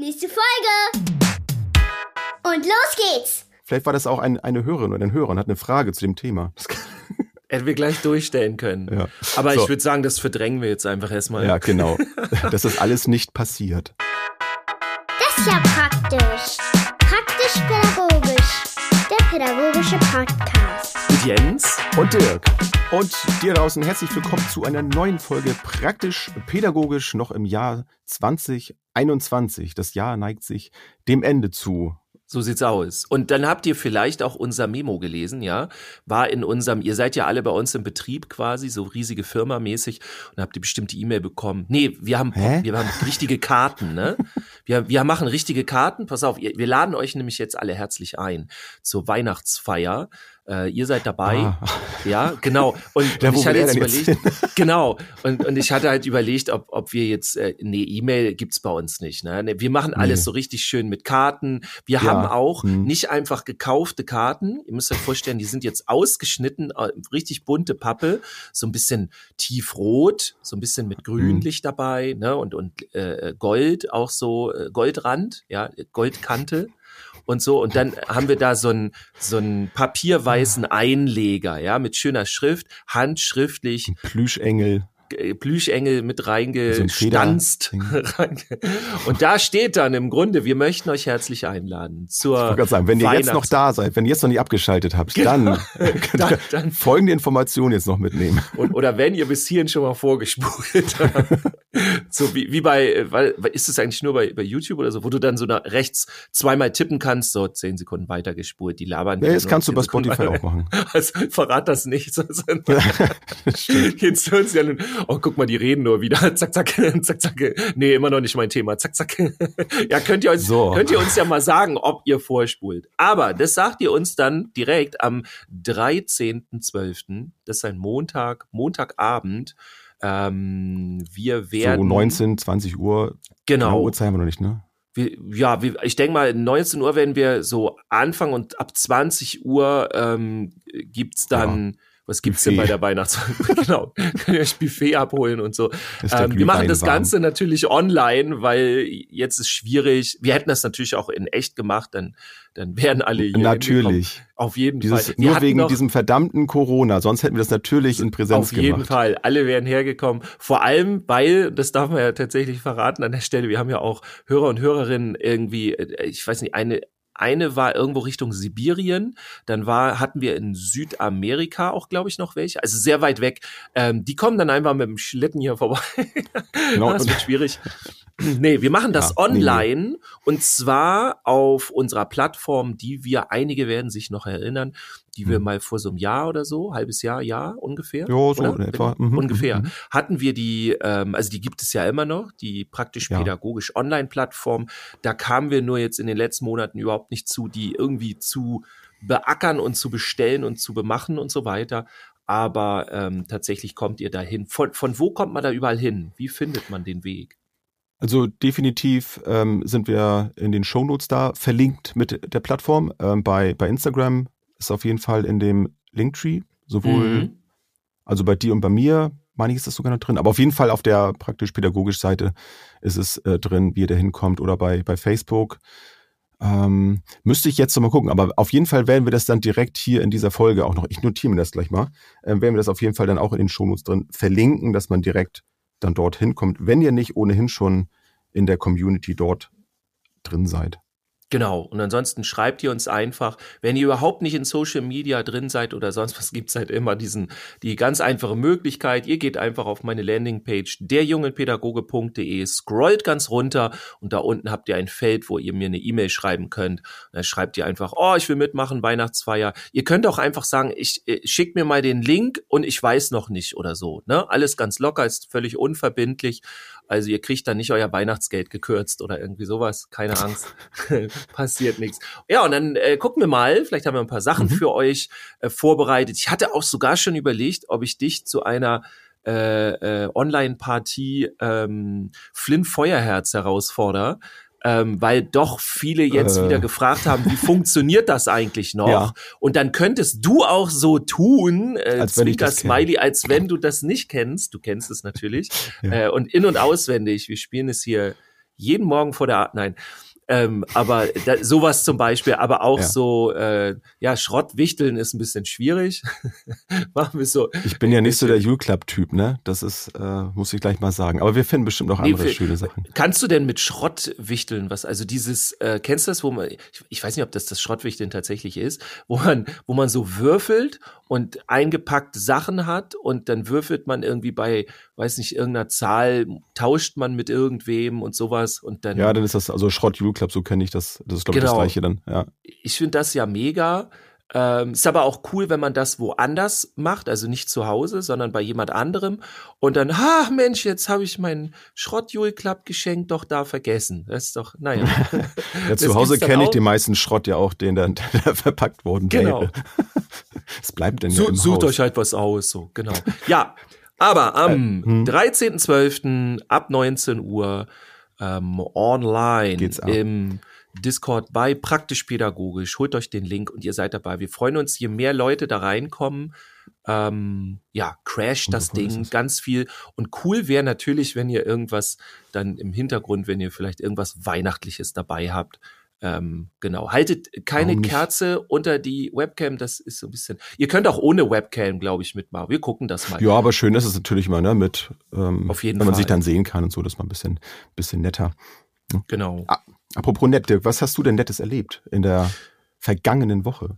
Nächste Folge. Und los geht's. Vielleicht war das auch ein, eine Hörerin oder ein Hörer und hat eine Frage zu dem Thema. Hätten wir gleich durchstellen können. Ja. Aber So. ich würde sagen, das verdrängen wir jetzt einfach erstmal. Ja, genau. Das ist alles nicht passiert. Das ist ja praktisch. Praktisch-pädagogisch. Der pädagogische Podcast. Jens. Und Dirk. Und dir draußen herzlich willkommen zu einer neuen Folge Praktisch Pädagogisch noch im Jahr 2021. Das Jahr neigt sich dem Ende zu. So sieht's aus. Und dann habt ihr vielleicht auch unser Memo gelesen, ja? War in unserem, ihr seid ja alle bei uns im Betrieb quasi, so riesige Firma mäßig und habt ihr bestimmt die E-Mail bekommen. Nee, wir haben, Hä? wir haben richtige Karten, ne? Wir, wir machen richtige Karten. Pass auf, ihr, wir laden euch nämlich jetzt alle herzlich ein zur Weihnachtsfeier. Äh, ihr seid dabei. Ah. Ja, genau. Und, Ja, und ich hatte jetzt denn jetzt überlegt, genau. Und, und ich hatte halt überlegt, ob, ob wir jetzt, äh, nee, E-Mail gibt's bei uns nicht. Ne? Nee, Wir machen alles Nee. so richtig schön mit Karten. Wir Ja, haben auch hm. nicht einfach gekaufte Karten. Ihr müsst euch vorstellen, die sind jetzt ausgeschnitten, äh, richtig bunte Pappe, so ein bisschen tiefrot, so ein bisschen mit Grünlicht dabei, ne? Und, und äh, Gold, auch so äh, Goldrand, ja, Goldkante und so. Und dann haben wir da so einen so einen papierweißen Einleger, ja, mit schöner Schrift, handschriftlich, Plüschengel. Äh, Plüschengel mit reingestanzt. Und da steht dann im Grunde, wir möchten euch herzlich einladen zur Ich sagen, wenn ihr jetzt noch da seid, wenn ihr jetzt noch nicht abgeschaltet habt, dann könnt Dann- ihr dann- folgende Informationen jetzt noch mitnehmen. Und, oder wenn ihr bis hierhin schon mal vorgespult habt. so wie, wie bei, weil, ist es eigentlich nur bei, bei YouTube oder so, wo du dann so nach rechts zweimal tippen kannst, so zehn Sekunden weitergespult, die labern. Ja, wieder das kannst du 10 bei Spotify auch machen. Also verrat das nicht. Jetzt hören sie ja nun, oh, guck mal, die reden nur wieder. Zack, zack, zack, zack. Nee, immer noch nicht mein Thema. Zack, zack. Ja, könnt ihr, uns, So. könnt ihr uns ja mal sagen, ob ihr vorspult. Aber das sagt ihr uns dann direkt am 13.12. Das ist ein Montag, Montagabend. Ähm, wir werden. So 19, 20 Uhr. Genau. Uhrzeit haben wir noch nicht, ne? Ja, ich denke mal, 19 Uhr werden wir so anfangen und ab 20 Uhr ähm, gibt's dann, was gibt's denn Buffet. bei der Weihnachts... genau, könnt ihr euch Buffet abholen und so. Ähm, wir machen das warm. Ganze natürlich online, weil jetzt ist schwierig. Wir hätten das natürlich auch in echt gemacht, dann, dann wären alle hier. Natürlich. Auf jeden Dieses, Fall. Wir nur wegen noch- diesem verdammten Corona. Sonst hätten wir das natürlich in Präsenz auf jeden gemacht. Fall. Alle wären hergekommen. Vor allem, weil, das darf man ja tatsächlich verraten an der Stelle, wir haben ja auch Hörer und Hörerinnen irgendwie, äh, ich weiß nicht, eine, eine war irgendwo Richtung Sibirien, dann war, hatten wir in Südamerika auch, glaube ich, noch welche, also sehr weit weg. Ähm, die kommen dann einfach mit dem Schlitten hier vorbei. Genau. Das wird schwierig. Nee, wir machen das Ja, nee, nee. online und zwar auf unserer Plattform, die wir, einige werden sich noch erinnern, die wir Hm. mal vor so einem Jahr oder so, halbes Jahr, Jahr ungefähr. Ja, so in etwa. Mhm, Ungefähr. mhm. Hatten wir die, ähm, also die gibt es ja immer noch, die praktisch Ja. pädagogisch Online-Plattform. Da kamen wir nur jetzt in den letzten Monaten überhaupt nicht zu, die irgendwie zu beackern und zu bestellen und zu bemachen und so weiter. Aber ähm, tatsächlich kommt ihr dahin. Von, von wo kommt man da überall hin? Wie findet man den Weg? Also definitiv ähm, sind wir in den Shownotes da, verlinkt mit der Plattform. Ähm, bei, bei Instagram ist auf jeden Fall in dem Linktree, sowohl, Mhm. also bei dir und bei mir, meine ich, ist das sogar noch drin, aber auf jeden Fall auf der praktisch pädagogisch Seite ist es äh, drin, wie ihr da hinkommt oder bei, bei Facebook. Ähm, müsste ich jetzt noch mal gucken, aber auf jeden Fall werden wir das dann direkt hier in dieser Folge auch noch, ich notiere mir das gleich mal, äh, werden wir das auf jeden Fall dann auch in den Shownotes drin verlinken, dass man direkt dann dort hinkommt, wenn ihr nicht ohnehin schon in der Community dort drin seid. Genau. Und ansonsten schreibt ihr uns einfach, wenn ihr überhaupt nicht in Social Media drin seid oder sonst was, gibt's halt immer diesen, die ganz einfache Möglichkeit. Ihr geht einfach auf meine Landingpage derjungenpädagoge.de, scrollt ganz runter und da unten habt ihr ein Feld, wo ihr mir eine E-Mail schreiben könnt. Und dann schreibt ihr einfach, oh, ich will mitmachen, Weihnachtsfeier. Ihr könnt auch einfach sagen, ich äh, schickt mir mal den Link und ich weiß noch nicht oder so. Ne? Alles ganz locker, ist völlig unverbindlich. Also ihr kriegt dann nicht euer Weihnachtsgeld gekürzt oder irgendwie sowas. Keine Angst. Passiert nichts. Ja, und dann äh, gucken wir mal. Vielleicht haben wir ein paar Sachen Mhm. für euch äh, vorbereitet. Ich hatte auch sogar schon überlegt, ob ich dich zu einer äh, äh, Online-Partie ähm, Flynn Feuerherz herausfordere. Ähm, weil doch viele jetzt Äh. wieder gefragt haben, wie funktioniert das eigentlich noch? Ja. Und dann könntest du auch so tun, äh, Als Zwinker das kenne. Smiley, als wenn du das nicht kennst. Du kennst es natürlich. Ja. Äh, und in- und auswendig. Wir spielen es hier jeden Morgen vor der, nein, ähm, aber da, sowas zum Beispiel, aber auch Ja. so, äh, ja, Schrottwichteln ist ein bisschen schwierig. Machen wir so. Ich bin ja nicht so der Jule Club Typ, ne? Das ist, äh, muss ich gleich mal sagen. Aber wir finden bestimmt noch Nee, andere für- schöne Sachen. Kannst du denn mit Schrott wichteln was? Also dieses, äh, kennst du das, wo man, ich, ich weiß nicht, ob das das Schrottwichteln tatsächlich ist, wo man, wo man so würfelt und eingepackte Sachen hat und dann würfelt man irgendwie bei, weiß nicht, irgendeiner Zahl, tauscht man mit irgendwem und sowas und dann. Ja, dann ist das, also Schrott Jule Club, so kenne ich das. Das ist, glaube ich, das Genau. gleiche dann. Ja. ich finde das ja mega. Ähm, ist aber auch cool, wenn man das woanders macht, also nicht zu Hause, sondern bei jemand anderem. Und dann, ha, Mensch, jetzt habe ich meinen Schrott-Jule-Club geschenkt doch da vergessen. Das ist doch, naja. Ja, zu Hause kenne ich den meisten Schrott ja auch, den dann der verpackt worden Genau. Es bleibt denn ja Su im sucht Haus. euch halt was aus, so, genau. Ja, aber am Äh, hm. 13.12. ab 19 Uhr ähm, online im Discord bei Praktisch Pädagogisch. Holt euch den Link und ihr seid dabei. Wir freuen uns, je mehr Leute da reinkommen. Ähm, ja, crasht das Ding ganz viel. Und cool wäre natürlich, wenn ihr irgendwas dann im Hintergrund, wenn ihr vielleicht irgendwas Weihnachtliches dabei habt. Ähm, genau. Haltet keine Warum nicht? Kerze unter die Webcam, das ist so ein bisschen. Ihr könnt auch ohne Webcam, glaube ich, mitmachen. Wir gucken das mal. Ja, aber schön ist es natürlich immer, ne? Mit, ähm, Auf jeden wenn man Fall. sich dann sehen kann und so, das ist mal ein bisschen, bisschen netter. Genau. Ah, apropos nett, Dirk, was hast du denn Nettes erlebt in der vergangenen Woche?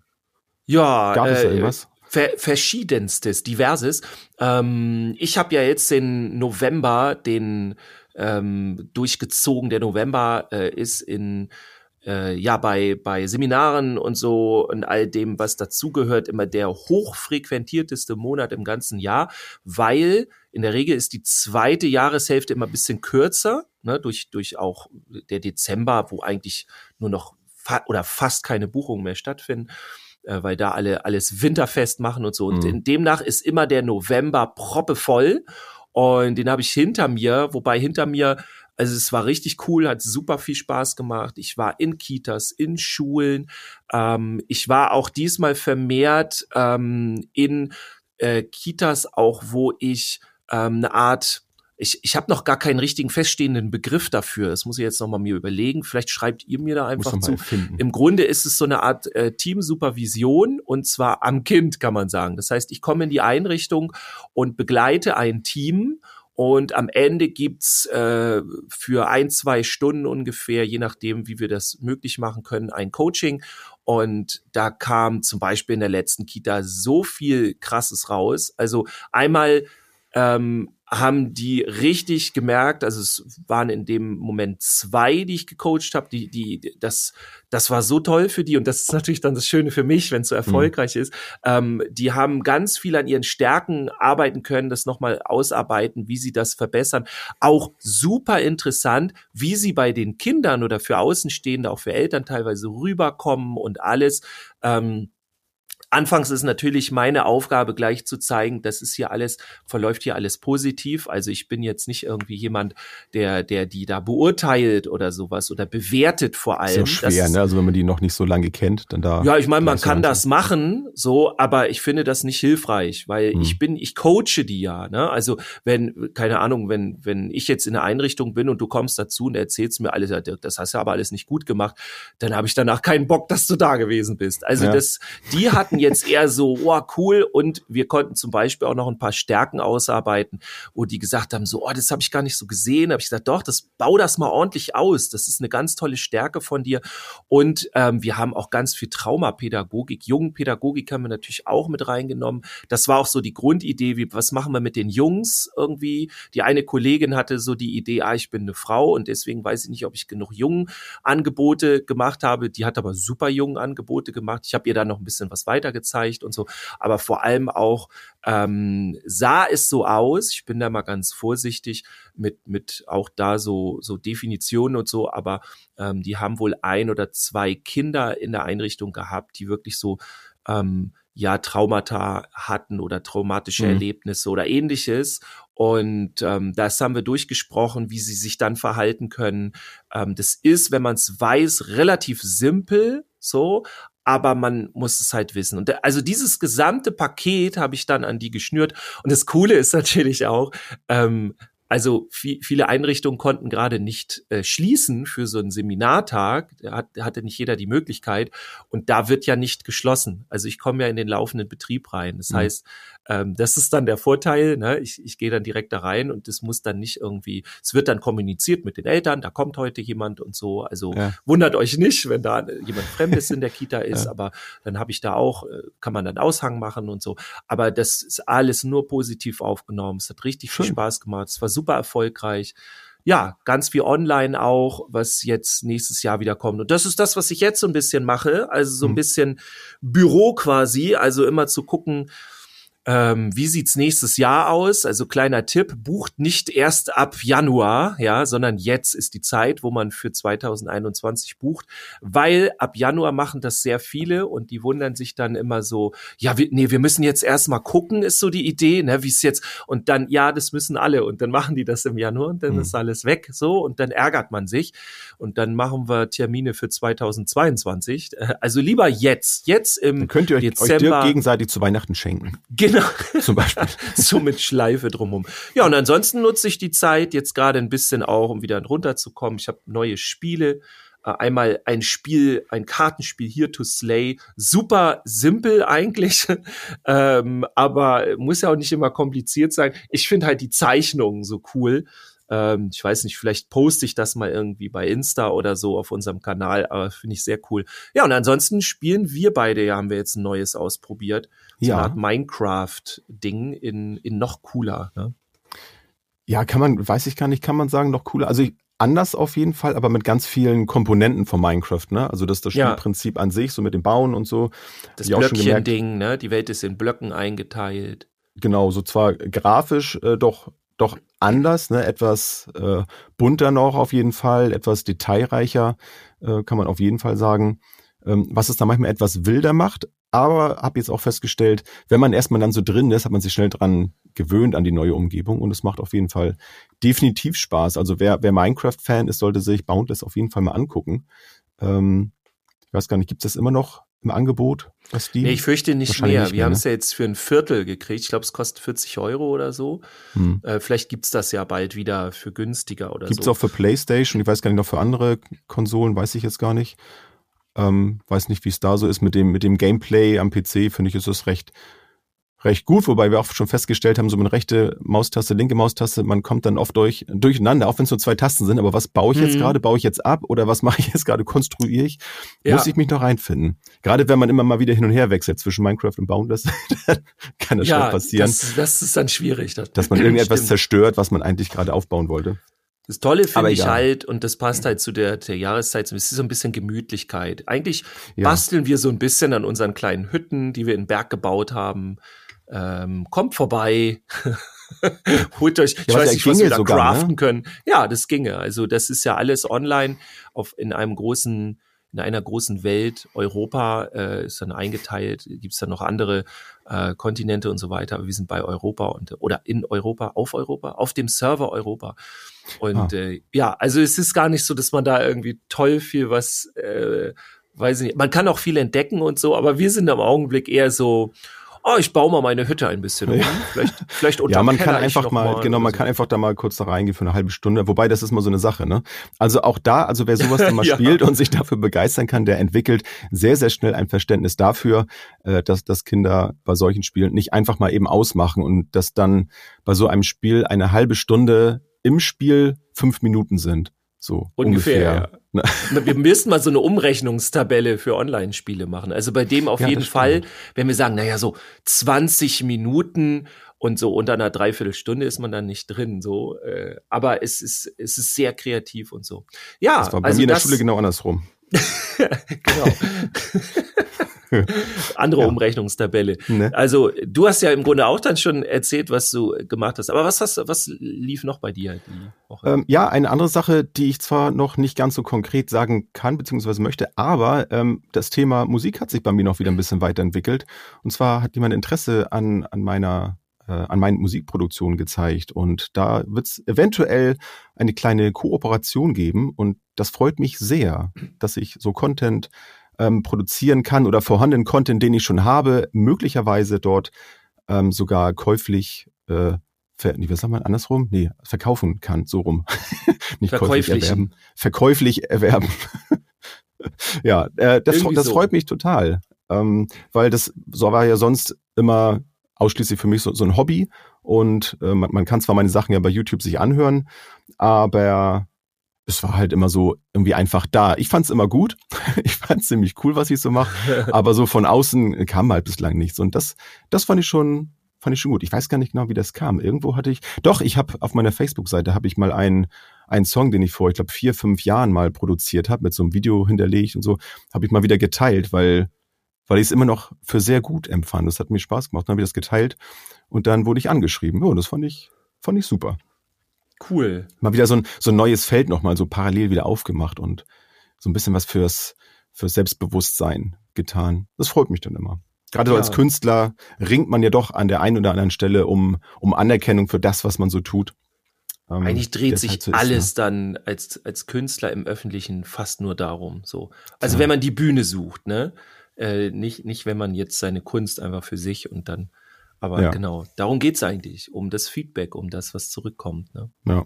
Ja, Gab es da äh, irgendwas? ver verschiedenstes, diverses. Ähm, ich habe ja jetzt den November, den ähm, durchgezogen. Der November äh, ist in äh, ja bei bei Seminaren und so und all dem, was dazugehört, immer der hochfrequentierteste Monat im ganzen Jahr, weil in der Regel ist die zweite Jahreshälfte immer ein bisschen kürzer, ne, durch durch auch der Dezember, wo eigentlich nur noch fa oder fast keine Buchungen mehr stattfinden äh, weil da alle alles winterfest machen und so. Und Mhm. demnach ist immer der November proppevoll. Und den habe ich hinter mir, wobei hinter mir, also es war richtig cool, hat super viel Spaß gemacht. Ich war in Kitas, in Schulen. Ähm, ich war auch diesmal vermehrt ähm, in äh, Kitas, auch wo ich ähm, eine Art ich, ich habe noch gar keinen richtigen feststehenden Begriff dafür. Das muss ich jetzt noch mal mir überlegen. Vielleicht schreibt ihr mir da einfach zu. finden. Im Grunde ist es so eine Art äh, Teamsupervision und zwar am Kind, kann man sagen. Das heißt, ich komme in die Einrichtung und begleite ein Team und am Ende gibt's äh, für ein, zwei Stunden ungefähr, je nachdem, wie wir das möglich machen können, ein Coaching. Und da kam zum Beispiel in der letzten Kita so viel Krasses raus. Also einmal ähm, haben die richtig gemerkt, also es waren in dem Moment zwei, die ich gecoacht habe, die, die, das, das war so toll für die und das ist natürlich dann das Schöne für mich, wenn es so erfolgreich ist. Ähm, die haben ganz viel an ihren Stärken arbeiten können, das nochmal ausarbeiten, wie sie das verbessern. Auch super interessant, wie sie bei den Kindern oder für Außenstehende, auch für Eltern teilweise rüberkommen und alles. Ähm, Anfangs ist natürlich meine Aufgabe gleich zu zeigen, das ist hier alles, verläuft hier alles positiv. Also ich bin jetzt nicht irgendwie jemand, der, der die da beurteilt oder sowas oder bewertet vor Ist allem. ja Das schwer, ist- ne? Also wenn man die noch nicht so lange kennt, dann da. ja, ich meine, man kann das machen, so, aber ich finde das nicht hilfreich, weil Hm. ich bin, ich coache die ja, ne? Also wenn, keine Ahnung, wenn, wenn ich jetzt in der Einrichtung bin und du kommst dazu und erzählst mir alles, ja, Dirk, das hast du aber alles nicht gut gemacht, dann habe ich danach keinen Bock, dass du da gewesen bist. Also Ja. das, die hatten jetzt eher so, oh, cool, und wir konnten zum Beispiel auch noch ein paar Stärken ausarbeiten, wo die gesagt haben, so, oh, das habe ich gar nicht so gesehen. Habe ich gesagt, doch, das bau das mal ordentlich aus. Das ist eine ganz tolle Stärke von dir. Und ähm, wir haben auch ganz viel Traumapädagogik, Jungenpädagogik haben wir natürlich auch mit reingenommen. Das war auch so die Grundidee, wie was machen wir mit den Jungs irgendwie. Die eine Kollegin hatte so die Idee, ah, ich bin eine Frau und deswegen weiß ich nicht, ob ich genug jungen Angebote gemacht habe. Die hat aber super jungen Angebote gemacht. Ich habe ihr da noch ein bisschen was weiter gezeigt und so. Aber vor allem auch ähm, sah es so aus. Ich bin da mal ganz vorsichtig mit mit auch da so so Definitionen und so. Aber ähm, die haben wohl ein oder zwei Kinder in der Einrichtung gehabt, die wirklich so ähm, ja Traumata hatten oder traumatische Mhm. Erlebnisse oder ähnliches. Und ähm, das haben wir durchgesprochen, wie sie sich dann verhalten können. Ähm, das ist, wenn man es weiß, relativ simpel so, aber man muss es halt wissen. Und da, also dieses gesamte Paket habe ich dann an die geschnürt. Und das Coole ist natürlich auch, ähm, Also viel, viele Einrichtungen konnten gerade nicht äh, schließen für so einen Seminartag. Da hat, hatte nicht jeder die Möglichkeit. Und da wird ja nicht geschlossen. Also ich komme ja in den laufenden Betrieb rein. Das mhm. heißt, ähm, das ist dann der Vorteil. Ne? Ich, ich gehe dann direkt da rein und das muss dann nicht irgendwie, es wird dann kommuniziert mit den Eltern, da kommt heute jemand und so. Also ja. wundert euch nicht, wenn da jemand Fremdes in der Kita ist, ja. aber dann habe ich da auch, äh, kann man dann Aushang machen und so. Aber das ist alles nur positiv aufgenommen. Es hat richtig Schön. viel Spaß gemacht. Es war super erfolgreich ja, ganz viel online auch, was jetzt nächstes Jahr wieder kommt. Und das ist das, was ich jetzt so ein bisschen mache. Also so ein hm. bisschen Büro quasi, also immer zu gucken, ähm, wie sieht's nächstes Jahr aus? Also kleiner Tipp, bucht nicht erst ab Januar, ja, sondern jetzt ist die Zeit, wo man für 2021 bucht, weil ab Januar machen das sehr viele und die wundern sich dann immer so, ja, wir, nee, wir müssen jetzt erstmal gucken, ist so die Idee, ne, wie es jetzt und dann ja, das müssen alle und dann machen die das im Januar und dann mhm. ist alles weg, so und dann ärgert man sich und dann machen wir Termine für 2022. Also lieber jetzt, jetzt im dann könnt ihr euch, Dezember, euch gegenseitig zu Weihnachten schenken. Genau Genau. Zum Beispiel. so mit Schleife drumherum. Ja, und ansonsten nutze ich die Zeit jetzt gerade ein bisschen auch, um wieder runterzukommen. Ich habe neue Spiele. Äh, einmal ein Spiel, ein Kartenspiel hier to Slay. Super simpel eigentlich, ähm, aber muss ja auch nicht immer kompliziert sein. Ich finde halt die Zeichnungen so cool. Ähm, ich weiß nicht, vielleicht poste ich das mal irgendwie bei Insta oder so auf unserem Kanal, aber finde ich sehr cool. Ja, und ansonsten spielen wir beide, ja, haben wir jetzt ein neues ausprobiert. So ja. eine Art Minecraft-Ding in, in noch cooler. Ne? Ja, kann man, weiß ich gar nicht, kann man sagen, noch cooler. Also ich, anders auf jeden Fall, aber mit ganz vielen Komponenten von Minecraft, ne? Also das das Spielprinzip ja. an sich, so mit dem Bauen und so. Das Blöckchen-Ding, ne? Die Welt ist in Blöcken eingeteilt. Genau, so zwar grafisch äh, doch doch anders, ne? etwas äh, bunter noch auf jeden Fall, etwas detailreicher, äh, kann man auf jeden Fall sagen. Ähm, was es da manchmal etwas wilder macht, aber habe jetzt auch festgestellt, wenn man erstmal dann so drin ist, hat man sich schnell dran gewöhnt an die neue Umgebung und es macht auf jeden Fall definitiv Spaß. Also wer, wer Minecraft-Fan ist, sollte sich Boundless auf jeden Fall mal angucken. Ähm, ich weiß gar nicht, gibt es das immer noch im Angebot? Was die? Nee, ich fürchte nicht mehr. Nicht Wir haben es ne? ja jetzt für ein Viertel gekriegt. Ich glaube, es kostet 40 Euro oder so. Hm. Äh, vielleicht gibt's das ja bald wieder für günstiger oder gibt's so. Gibt es auch für PlayStation. Ich weiß gar nicht, noch für andere Konsolen, weiß ich jetzt gar nicht. Ähm, weiß nicht, wie es da so ist mit dem, mit dem Gameplay am PC. Finde ich, ist es recht, recht gut, wobei wir auch schon festgestellt haben, so eine rechte Maustaste, linke Maustaste, man kommt dann oft durch, durcheinander, auch wenn es nur zwei Tasten sind, aber was baue ich jetzt mhm. gerade? Baue ich jetzt ab oder was mache ich jetzt gerade? Konstruiere ich? Ja. Muss ich mich noch reinfinden? Gerade wenn man immer mal wieder hin und her wechselt zwischen Minecraft und Boundless, kann das ja, schnell passieren. Das, das ist dann schwierig. Das dass man irgendetwas zerstört, was man eigentlich gerade aufbauen wollte. Das Tolle finde ich halt, und das passt halt zu der, der Jahreszeit, es ist so ein bisschen Gemütlichkeit. Eigentlich ja. basteln wir so ein bisschen an unseren kleinen Hütten, die wir in Berg gebaut haben. Ähm, kommt vorbei. Holt euch, ja, ich weiß nicht, was wir da sogar, ne? craften ne? können. Ja, das ginge. Also das ist ja alles online auf in einem großen in einer großen Welt, Europa äh, ist dann eingeteilt, gibt es dann noch andere äh, Kontinente und so weiter, aber wir sind bei Europa und oder in Europa, auf Europa, auf dem Server Europa. Und ah. äh, ja, also es ist gar nicht so, dass man da irgendwie toll viel was, äh, weiß ich nicht, man kann auch viel entdecken und so, aber wir sind im Augenblick eher so, oh, ich baue mal meine Hütte ein bisschen um. Ja. Vielleicht, vielleicht unter Ja, man kann einfach mal, mal, genau, man so. kann einfach da mal kurz da reingehen für eine halbe Stunde. Wobei, das ist mal so eine Sache, ne? Also auch da, also wer sowas dann mal ja. spielt und sich dafür begeistern kann, der entwickelt sehr, sehr schnell ein Verständnis dafür, äh, dass, dass Kinder bei solchen Spielen nicht einfach mal eben ausmachen und dass dann bei so einem Spiel eine halbe Stunde im Spiel fünf Minuten sind. So ungefähr. ungefähr. Ja. Wir müssen mal so eine Umrechnungstabelle für Online-Spiele machen. Also bei dem auf ja, jeden Fall, wenn wir sagen, naja, so 20 Minuten und so unter einer Dreiviertelstunde ist man dann nicht drin. So, äh, aber es ist, es ist sehr kreativ und so. Ja, das war bei also mir in der Schule genau andersrum. genau. Andere ja. Umrechnungstabelle. Ne? Also du hast ja im Grunde auch dann schon erzählt, was du gemacht hast. Aber was hast, was lief noch bei dir die Woche? Ähm, ja, eine andere Sache, die ich zwar noch nicht ganz so konkret sagen kann beziehungsweise möchte, aber ähm, das Thema Musik hat sich bei mir noch wieder ein bisschen weiterentwickelt. Und zwar hat jemand Interesse an an meiner äh, an meinen Musikproduktionen gezeigt. Und da wird es eventuell eine kleine Kooperation geben. Und das freut mich sehr, dass ich so Content ähm, produzieren kann oder vorhandenen Content, den ich schon habe, möglicherweise dort ähm, sogar käuflich äh, ver, nee, was sagt man andersrum? Nee, verkaufen kann, so rum. Nicht Verkäuflich. käuflich erwerben. Verkäuflich erwerben. ja, äh, das, das so. freut mich total. Ähm, weil das so war ja sonst immer ausschließlich für mich so, so ein Hobby. Und äh, man, man kann zwar meine Sachen ja bei YouTube sich anhören, aber es war halt immer so irgendwie einfach da. Ich fand es immer gut. Ich fand es ziemlich cool, was ich so mache. aber so von außen kam halt bislang nichts. Und das, das fand ich schon, fand ich schon gut. Ich weiß gar nicht genau, wie das kam. Irgendwo hatte ich, doch, ich habe auf meiner Facebook-Seite habe ich mal einen, einen Song, den ich vor, ich glaube, vier, fünf Jahren mal produziert habe, mit so einem Video hinterlegt und so, habe ich mal wieder geteilt, weil, weil ich es immer noch für sehr gut empfand. Das hat mir Spaß gemacht. Dann habe ich das geteilt und dann wurde ich angeschrieben. Ja, das fand ich, fand ich super. Cool. Mal wieder so ein, so ein neues Feld nochmal so parallel wieder aufgemacht und so ein bisschen was fürs, fürs Selbstbewusstsein getan. Das freut mich dann immer. Gerade so Ja. als Künstler ringt man ja doch an der einen oder anderen Stelle um, um Anerkennung für das, was man so tut. Ähm, Eigentlich dreht sich halt so ist, alles dann als, als Künstler im Öffentlichen fast nur darum. So. Also Ja. wenn man die Bühne sucht, ne? Äh, nicht, nicht, wenn man jetzt seine Kunst einfach für sich und dann, aber Ja. genau, darum geht's eigentlich, um das Feedback, um das, was zurückkommt. Ne? Ja.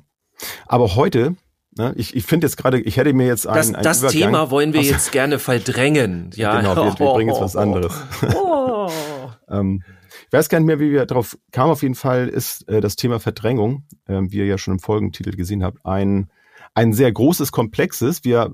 Aber heute, ne, ich, ich finde jetzt gerade, ich hätte mir jetzt Das, einen, einen das Übergang, Thema wollen wir jetzt gerne verdrängen. Ja, Genau, wir, wir bringen jetzt was anderes. Oh. Ähm, ich weiß gar nicht mehr, wie wir darauf kamen. Auf jeden Fall ist äh, das Thema Verdrängung, ähm, wie ihr ja schon im Folgentitel gesehen habt, ein, ein sehr großes, komplexes. Wir äh,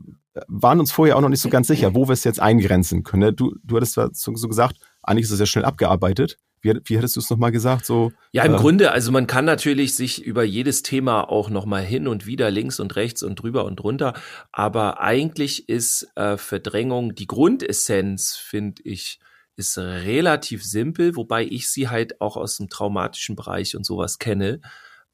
waren uns vorher auch noch nicht so ganz sicher, wo wir es jetzt eingrenzen können. ne? Du, du hattest zwar so, so gesagt, eigentlich ist es ja schnell abgearbeitet. Wie, wie hättest du es nochmal gesagt? So, Ja, im äh, Grunde, also man kann natürlich sich über jedes Thema auch nochmal hin und wieder links und rechts und drüber und drunter, aber eigentlich ist äh, Verdrängung die Grundessenz, finde ich, ist relativ simpel, wobei ich sie halt auch aus dem traumatischen Bereich und sowas kenne.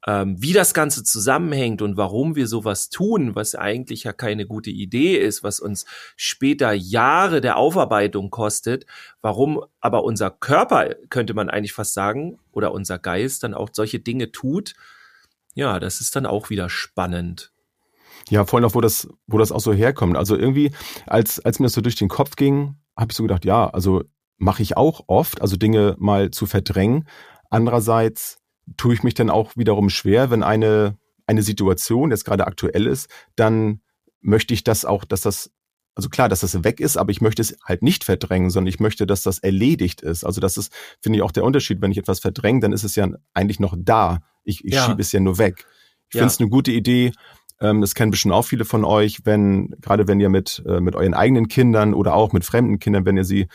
Ähm, wie das Ganze zusammenhängt und warum wir sowas tun, was eigentlich ja keine gute Idee ist, was uns später Jahre der Aufarbeitung kostet, warum aber unser Körper, könnte man eigentlich fast sagen, oder unser Geist dann auch solche Dinge tut, ja, das ist dann auch wieder spannend. Ja, vor allem auch, wo das, wo das auch so herkommt. Also irgendwie, als, als mir das so durch den Kopf ging, habe ich so gedacht, ja, also mache ich auch oft, also Dinge mal zu verdrängen. Andererseits tue ich mich dann auch wiederum schwer, wenn eine, eine Situation jetzt gerade aktuell ist, dann möchte ich das auch, dass das, also klar, dass das weg ist, aber ich möchte es halt nicht verdrängen, sondern ich möchte, dass das erledigt ist. Also das ist, finde ich, auch der Unterschied. Wenn ich etwas verdränge, dann ist es ja eigentlich noch da. Ich, ich Ja. schiebe es ja nur weg. Ich Ja. finde es eine gute Idee, ähm, das kennen bestimmt auch viele von euch, wenn, gerade wenn ihr mit, äh, mit euren eigenen Kindern oder auch mit fremden Kindern, wenn ihr sie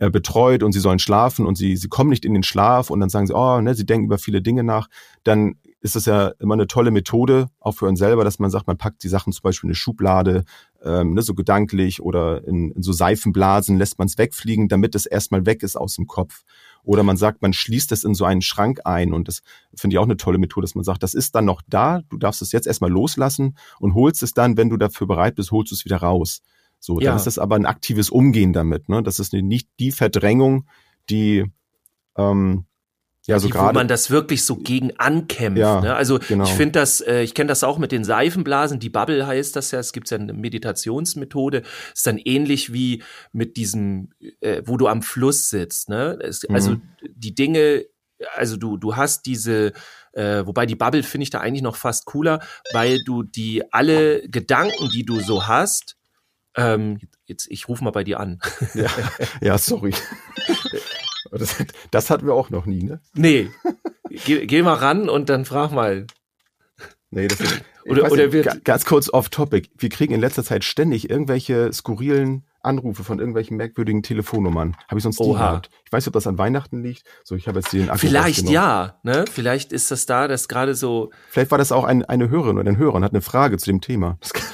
äh, betreut und sie sollen schlafen und sie, sie kommen nicht in den Schlaf und dann sagen sie, oh, ne, sie denken über viele Dinge nach, dann ist das ja immer eine tolle Methode, auch für uns selber, dass man sagt, man packt die Sachen zum Beispiel in eine Schublade, ähm, ne, so gedanklich oder in, in so Seifenblasen lässt man es wegfliegen, damit es erstmal weg ist aus dem Kopf. Oder man sagt, man schließt es in so einen Schrank ein und das finde ich auch eine tolle Methode, dass man sagt, das ist dann noch da, du darfst es jetzt erstmal loslassen und holst es dann, wenn du dafür bereit bist, holst du es wieder raus. So, Ja. dann ist das aber ein aktives Umgehen damit. Ne? Das ist nicht die Verdrängung, die ähm, ja so die, wo gerade man das wirklich so gegen ankämpft. Ja, ne? Also genau. ich finde das, äh, ich kenne das auch mit den Seifenblasen, die Bubble heißt das ja, es gibt ja eine Meditationsmethode, ist dann ähnlich wie mit diesem, äh, wo du am Fluss sitzt. Ne? Es, Also Mhm. die Dinge, also du, du hast diese, äh, wobei die Bubble finde ich da eigentlich noch fast cooler, weil du die alle Gedanken, die du so hast, ähm, jetzt, ich rufe mal bei dir an. ja, ja, sorry. Das, das hatten wir auch noch nie, ne? Nee. Geh, geh mal ran und dann frag mal. Nee, das ist, Oder- oder nicht, ganz kurz off topic. Wir kriegen in letzter Zeit ständig irgendwelche skurrilen Anrufe von irgendwelchen merkwürdigen Telefonnummern. Habe ich sonst nie gehabt. Ich weiß nicht, ob das an Weihnachten liegt. So, ich habe jetzt den Akku Vielleicht ja, ne? Vielleicht ist das da, dass gerade so, Vielleicht war das auch ein, eine Hörerin oder ein Hörer und hat eine Frage zu dem Thema. Das kann,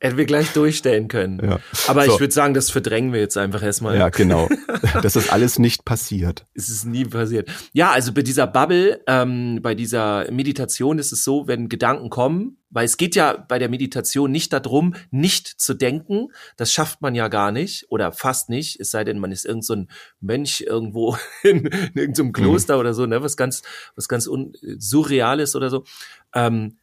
hätten wir gleich durchstellen können. Ja. Aber So. ich würde sagen, das verdrängen wir jetzt einfach erstmal. ja, genau. Das ist alles nicht passiert. Es ist nie passiert. Ja, also bei dieser Bubble, ähm, bei dieser Meditation ist es so, wenn Gedanken kommen, weil es geht ja bei der Meditation nicht darum, nicht zu denken. Das schafft man ja gar nicht oder fast nicht, es sei denn, man ist irgend so ein Mönch irgendwo in, in irgendeinem Kloster oder so, ne, was ganz, was ganz un surreales oder so. Ähm,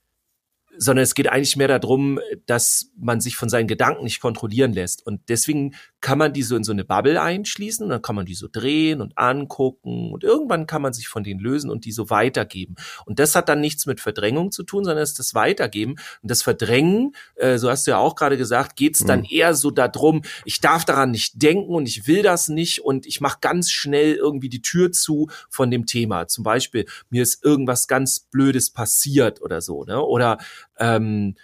sondern es geht eigentlich mehr darum, dass man sich von seinen Gedanken nicht kontrollieren lässt. Und deswegen kann man die so in so eine Bubble einschließen und dann kann man die so drehen und angucken und irgendwann kann man sich von denen lösen und die so weitergeben. Und das hat dann nichts mit Verdrängung zu tun, sondern es ist das Weitergeben. Und das Verdrängen, äh, so hast du ja auch gerade gesagt, geht es dann mhm. eher so darum, ich darf daran nicht denken und ich will das nicht und ich mache ganz schnell irgendwie die Tür zu von dem Thema. Zum Beispiel, mir ist irgendwas ganz Blödes passiert oder so, ne? Oder ähm,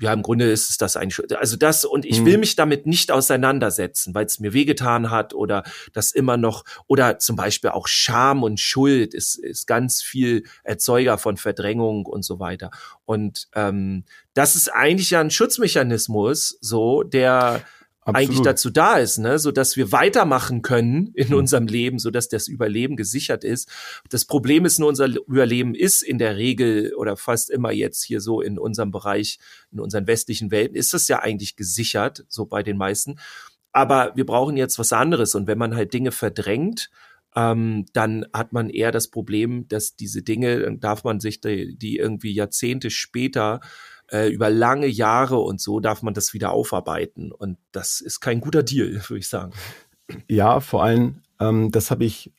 ja, im Grunde ist es das eigentlich, also das, und ich will mhm. mich damit nicht auseinandersetzen, weil es mir wehgetan hat oder das immer noch, oder zum Beispiel auch Scham und Schuld ist, ist ganz viel Erzeuger von Verdrängung und so weiter. Und ähm, das ist eigentlich ja ein Schutzmechanismus, so, der Absolut. eigentlich dazu da ist, ne, so dass wir weitermachen können in mhm. unserem Leben, so dass das Überleben gesichert ist. Das Problem ist nur, unser Überleben ist in der Regel oder fast immer jetzt hier so in unserem Bereich, in unseren westlichen Welten, ist das ja eigentlich gesichert, so bei den meisten. Aber wir brauchen jetzt was anderes. Und wenn man halt Dinge verdrängt, ähm, dann hat man eher das Problem, dass diese Dinge, dann darf man sich die, die irgendwie Jahrzehnte später äh, über lange Jahre und so darf man das wieder aufarbeiten. Und das ist kein guter Deal, würde ich sagen. Ja, vor allem, ähm, das habe ich,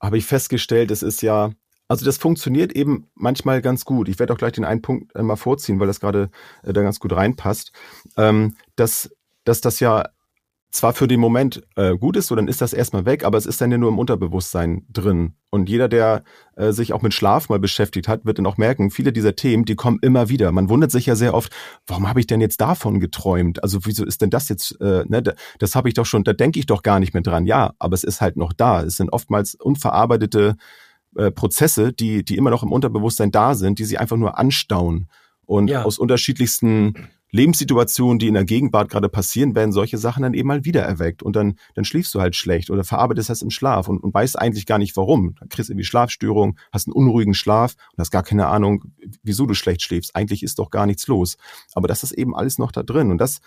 habe ich festgestellt, es ist ja, also das funktioniert eben manchmal ganz gut. Ich werde auch gleich den einen Punkt äh, mal vorziehen, weil das gerade äh, da ganz gut reinpasst. Ähm, dass, dass das ja zwar für den Moment äh, gut ist, so dann ist das erstmal weg, aber es ist dann ja nur im Unterbewusstsein drin. Und jeder, der äh, sich auch mit Schlaf mal beschäftigt hat, wird dann auch merken, viele dieser Themen, die kommen immer wieder. Man wundert sich ja sehr oft, warum habe ich denn jetzt davon geträumt? Also wieso ist denn das jetzt, äh, ne, das habe ich doch schon, da denke ich doch gar nicht mehr dran. Ja, aber es ist halt noch da. Es sind oftmals unverarbeitete äh, Prozesse, die, die immer noch im Unterbewusstsein da sind, die sie einfach nur anstauen. Und ja. aus unterschiedlichsten Lebenssituationen, die in der Gegenwart gerade passieren, werden solche Sachen dann eben mal wieder erweckt und dann, dann schläfst du halt schlecht oder verarbeitest das im Schlaf und, und weißt eigentlich gar nicht warum. Dann kriegst du irgendwie Schlafstörungen, hast einen unruhigen Schlaf und hast gar keine Ahnung, wieso du schlecht schläfst. Eigentlich ist doch gar nichts los. Aber das ist eben alles noch da drin und das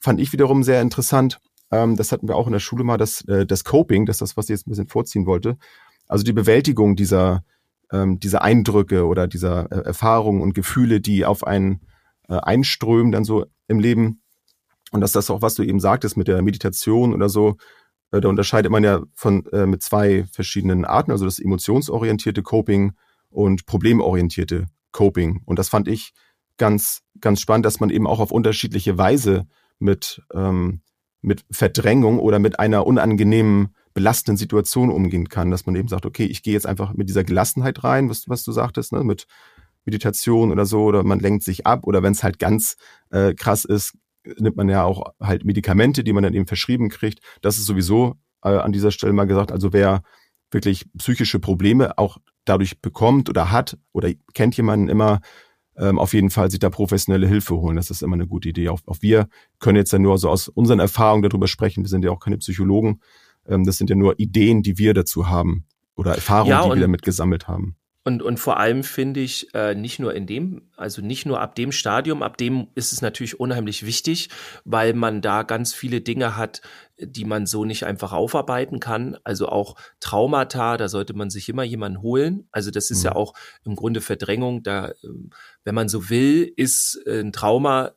fand ich wiederum sehr interessant. Ähm, das hatten wir auch in der Schule mal, das, äh, das Coping, das ist das, was ich jetzt ein bisschen vorziehen wollte. Also die Bewältigung dieser, ähm, dieser Eindrücke oder dieser äh, Erfahrungen und Gefühle, die auf einen äh, einströmen dann so im Leben. Und dass das auch, was du eben sagtest mit der Meditation oder so, äh, da unterscheidet man ja von äh, mit zwei verschiedenen Arten, also das emotionsorientierte Coping und problemorientierte Coping. Und das fand ich ganz, ganz spannend, dass man eben auch auf unterschiedliche Weise mit, ähm, mit Verdrängung oder mit einer unangenehmen, belastenden Situation umgehen kann, dass man eben sagt, okay, ich gehe jetzt einfach mit dieser Gelassenheit rein, was, was du sagtest, ne, mit Meditation oder so, oder man lenkt sich ab, oder wenn es halt ganz äh, krass ist, nimmt man ja auch halt Medikamente, die man dann eben verschrieben kriegt. Das ist sowieso äh, an dieser Stelle mal gesagt. Also wer wirklich psychische Probleme auch dadurch bekommt oder hat oder kennt jemanden immer, ähm, auf jeden Fall sich da professionelle Hilfe holen. Das ist immer eine gute Idee. Auch, auch wir können jetzt ja nur so aus unseren Erfahrungen darüber sprechen. Wir sind ja auch keine Psychologen. Ähm, das sind ja nur Ideen, die wir dazu haben oder Erfahrungen, ja, die wir damit gesammelt haben. Und, und vor allem finde ich, äh, nicht nur in dem, also nicht nur ab dem Stadium, ab dem ist es natürlich unheimlich wichtig, weil man da ganz viele Dinge hat, die man so nicht einfach aufarbeiten kann. Also auch Traumata, da sollte man sich immer jemanden holen. Also das ist mhm. ja auch im Grunde Verdrängung. Da, ähm, wenn man so will, ist äh, ein Trauma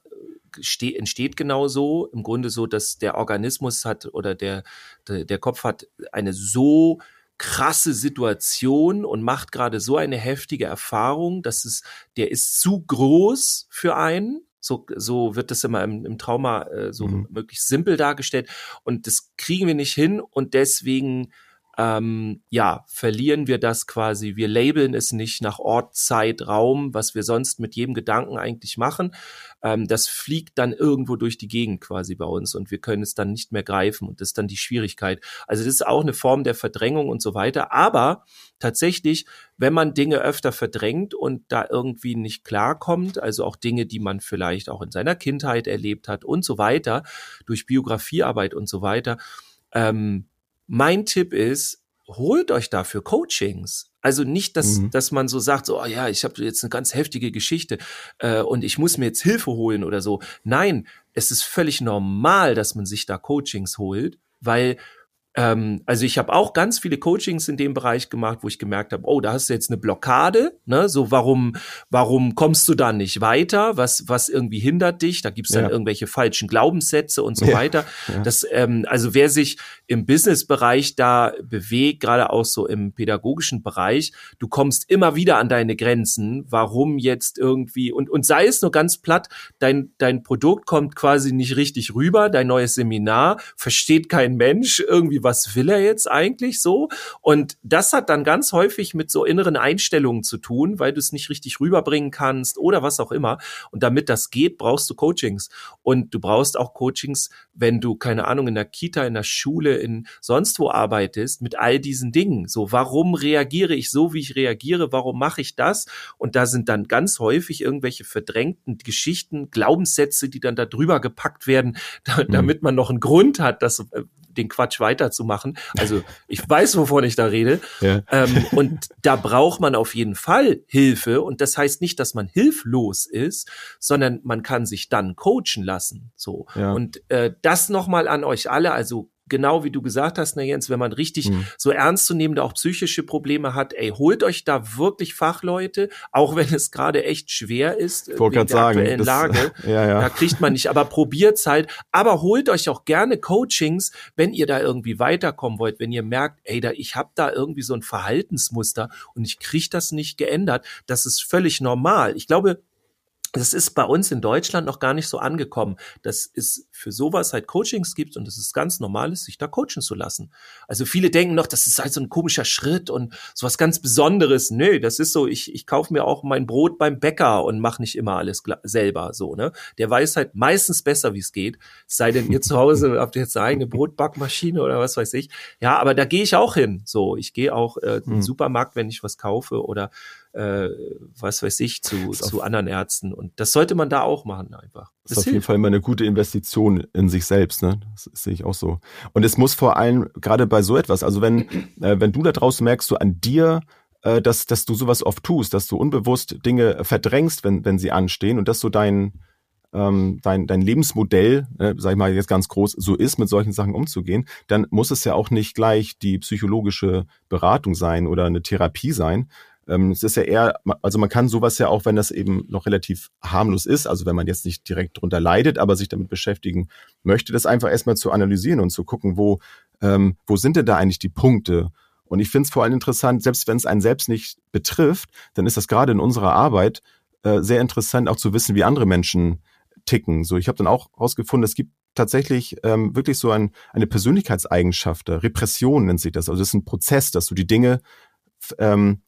äh, entsteht genau so, im Grunde so, dass der Organismus hat oder der, der, der Kopf hat eine so krasse Situation und macht gerade so eine heftige Erfahrung, dass es, der ist zu groß für einen. So, so wird das immer im, im Trauma äh, so mhm. möglichst simpel dargestellt. Und das kriegen wir nicht hin und deswegen ähm, ja, verlieren wir das quasi. Wir labeln es nicht nach Ort, Zeit, Raum, was wir sonst mit jedem Gedanken eigentlich machen. Ähm, das fliegt dann irgendwo durch die Gegend quasi bei uns und wir können es dann nicht mehr greifen und das ist dann die Schwierigkeit. Also das ist auch eine Form der Verdrängung und so weiter. Aber tatsächlich, wenn man Dinge öfter verdrängt und da irgendwie nicht klarkommt, also auch Dinge, die man vielleicht auch in seiner Kindheit erlebt hat und so weiter, durch Biografiearbeit und so weiter, ähm, mein Tipp ist, holt euch dafür Coachings. Also nicht, dass, mhm. dass man so sagt, so, oh ja, ich habe jetzt eine ganz heftige Geschichte äh, und ich muss mir jetzt Hilfe holen oder so. Nein, es ist völlig normal, dass man sich da Coachings holt, weil ähm, also ich habe auch ganz viele Coachings in dem Bereich gemacht, wo ich gemerkt habe, oh, da hast du jetzt eine Blockade, ne? So warum, warum kommst du da nicht weiter? Was, was irgendwie hindert dich? Da gibt's dann ja. irgendwelche falschen Glaubenssätze und so ja. weiter. Ja. Das, ähm, also wer sich im Businessbereich da bewegt, gerade auch so im pädagogischen Bereich, du kommst immer wieder an deine Grenzen. Warum jetzt irgendwie und und sei es nur ganz platt, dein dein Produkt kommt quasi nicht richtig rüber, dein neues Seminar versteht kein Mensch irgendwie was will er jetzt eigentlich so? Und das hat dann ganz häufig mit so inneren Einstellungen zu tun, weil du es nicht richtig rüberbringen kannst oder was auch immer. Und damit das geht, brauchst du Coachings. Und du brauchst auch Coachings, wenn du, keine Ahnung, in der Kita, in der Schule, in sonst wo arbeitest, mit all diesen Dingen. So, warum reagiere ich so, wie ich reagiere? Warum mache ich das? Und da sind dann ganz häufig irgendwelche verdrängten Geschichten, Glaubenssätze, die dann da drüber gepackt werden, mhm. damit man noch einen Grund hat, das äh, den Quatsch weiterzumachen. Also ich weiß, wovon ich da rede. Ja. Ähm, und da braucht man auf jeden Fall Hilfe. Und das heißt nicht, dass man hilflos ist, sondern man kann sich dann coachen lassen. So. Ja. Und äh, das nochmal an euch alle. Also genau wie du gesagt hast, na Jens, wenn man richtig mhm. so ernstzunehmende auch psychische Probleme hat, ey, holt euch da wirklich Fachleute, auch wenn es gerade echt schwer ist, ich wegen der sagen, aktuellen das, Lage. Ja, ja. Da kriegt man nicht, aber probiert's halt. Aber holt euch auch gerne Coachings, wenn ihr da irgendwie weiterkommen wollt, wenn ihr merkt, ey, da, ich habe da irgendwie so ein Verhaltensmuster und ich krieg das nicht geändert. Das ist völlig normal. Ich glaube, das ist bei uns in Deutschland noch gar nicht so angekommen, dass es für sowas halt Coachings gibt und es ist ganz normal ist, sich da coachen zu lassen. Also viele denken noch, das ist halt so ein komischer Schritt und sowas ganz Besonderes. Nö, das ist so, ich, ich kaufe mir auch mein Brot beim Bäcker und mache nicht immer alles selber so, ne? Der weiß halt meistens besser, wie es geht. Sei denn, ihr zu Hause habt ihr jetzt eine eigene Brotbackmaschine oder was weiß ich. Ja, aber da gehe ich auch hin. So, ich gehe auch äh, in den hm. Supermarkt, wenn ich was kaufe oder äh, was weiß ich, zu, zu anderen Ärzten. Und das sollte man da auch machen einfach. Das, das ist auf jeden Fall immer eine gute Investition in sich selbst, ne? Das, das sehe ich auch so. Und es muss vor allem gerade bei so etwas, also wenn, äh, wenn du da draußen merkst, so an dir, äh, dass, dass du sowas oft tust, dass du unbewusst Dinge verdrängst, wenn, wenn sie anstehen und dass so dein, ähm, dein, dein Lebensmodell, äh, sag ich mal jetzt ganz groß, so ist, mit solchen Sachen umzugehen, dann muss es ja auch nicht gleich die psychologische Beratung sein oder eine Therapie sein, ähm, es ist ja eher, also man kann sowas ja auch, wenn das eben noch relativ harmlos ist, also wenn man jetzt nicht direkt drunter leidet, aber sich damit beschäftigen möchte, das einfach erstmal zu analysieren und zu gucken, wo, ähm, wo sind denn da eigentlich die Punkte? Und ich finde es vor allem interessant, selbst wenn es einen selbst nicht betrifft, dann ist das gerade in unserer Arbeit äh, sehr interessant, auch zu wissen, wie andere Menschen ticken. So, ich habe dann auch herausgefunden, es gibt tatsächlich ähm, wirklich so ein, eine Persönlichkeitseigenschaft, Repression nennt sich das. Also das ist ein Prozess, dass du die Dinge ähm,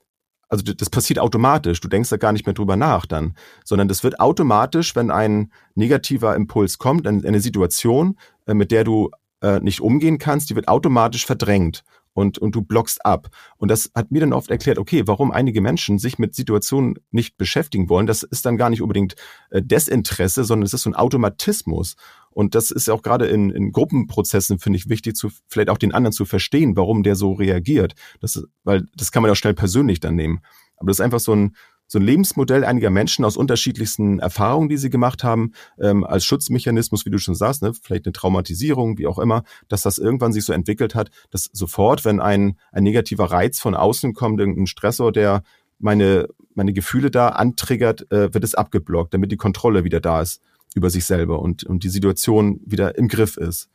also das passiert automatisch. Du denkst da gar nicht mehr drüber nach dann, sondern das wird automatisch, wenn ein negativer Impuls kommt, eine Situation, äh, mit der du äh, nicht umgehen kannst, die wird automatisch verdrängt und, und du blockst ab. Und das hat mir dann oft erklärt, okay, warum einige Menschen sich mit Situationen nicht beschäftigen wollen. Das ist dann gar nicht unbedingt äh, Desinteresse, sondern es ist so ein Automatismus. Und das ist ja auch gerade in, in Gruppenprozessen, finde ich, wichtig, zu, vielleicht auch den anderen zu verstehen, warum der so reagiert. Das, weil das kann man ja auch schnell persönlich dann nehmen. Aber das ist einfach so ein, so ein Lebensmodell einiger Menschen aus unterschiedlichsten Erfahrungen, die sie gemacht haben, ähm, als Schutzmechanismus, wie du schon sagst, ne, vielleicht eine Traumatisierung, wie auch immer, dass das irgendwann sich so entwickelt hat, dass sofort, wenn ein, ein negativer Reiz von außen kommt, irgendein Stressor, der meine, meine Gefühle da antriggert, äh, wird es abgeblockt, damit die Kontrolle wieder da ist über sich selber und, und die Situation wieder im Griff ist.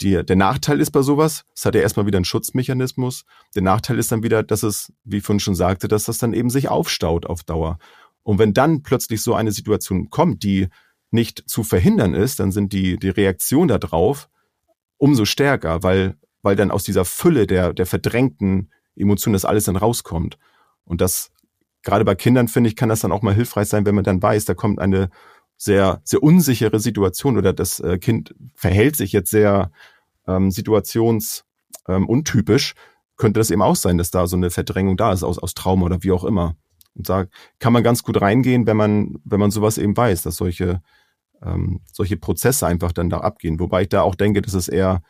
Die, der Nachteil ist bei sowas, es hat ja erstmal wieder einen Schutzmechanismus. Der Nachteil ist dann wieder, dass es, wie ich vorhin schon sagte, dass das dann eben sich aufstaut auf Dauer. Und wenn dann plötzlich so eine Situation kommt, die nicht zu verhindern ist, dann sind die, die Reaktion darauf umso stärker, weil, weil dann aus dieser Fülle der, der verdrängten Emotionen das alles dann rauskommt. Und das, gerade bei Kindern, finde ich, kann das dann auch mal hilfreich sein, wenn man dann weiß, da kommt eine sehr, sehr unsichere Situation oder das äh, Kind verhält sich jetzt sehr ähm, situationsuntypisch, ähm, könnte das eben auch sein, dass da so eine Verdrängung da ist aus, aus Trauma oder wie auch immer. Und da kann man ganz gut reingehen, wenn man, wenn man sowas eben weiß, dass solche, ähm, solche Prozesse einfach dann da abgehen. Wobei ich da auch denke, dass es eher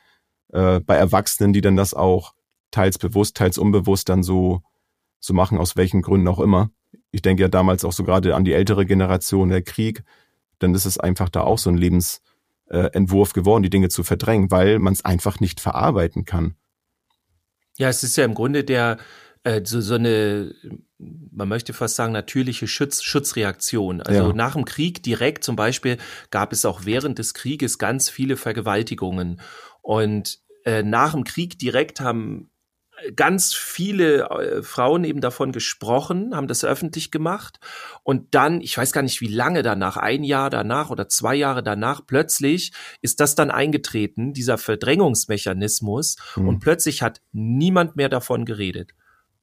äh, bei Erwachsenen, die dann das auch teils bewusst, teils unbewusst dann so, so machen, aus welchen Gründen auch immer. Ich denke ja damals auch so gerade an die ältere Generation, der Krieg, dann ist es einfach da auch so ein Lebensentwurf geworden, die Dinge zu verdrängen, weil man es einfach nicht verarbeiten kann. Ja, es ist ja im Grunde der äh, so, so eine, man möchte fast sagen, natürliche Schutz, Schutzreaktion. Also ja. nach dem Krieg direkt zum Beispiel gab es auch während des Krieges ganz viele Vergewaltigungen. Und äh, nach dem Krieg direkt haben ganz viele äh, Frauen eben davon gesprochen, haben das öffentlich gemacht und dann, ich weiß gar nicht wie lange danach, ein Jahr danach oder zwei Jahre danach, plötzlich ist das dann eingetreten, dieser Verdrängungsmechanismus mhm. und plötzlich hat niemand mehr davon geredet.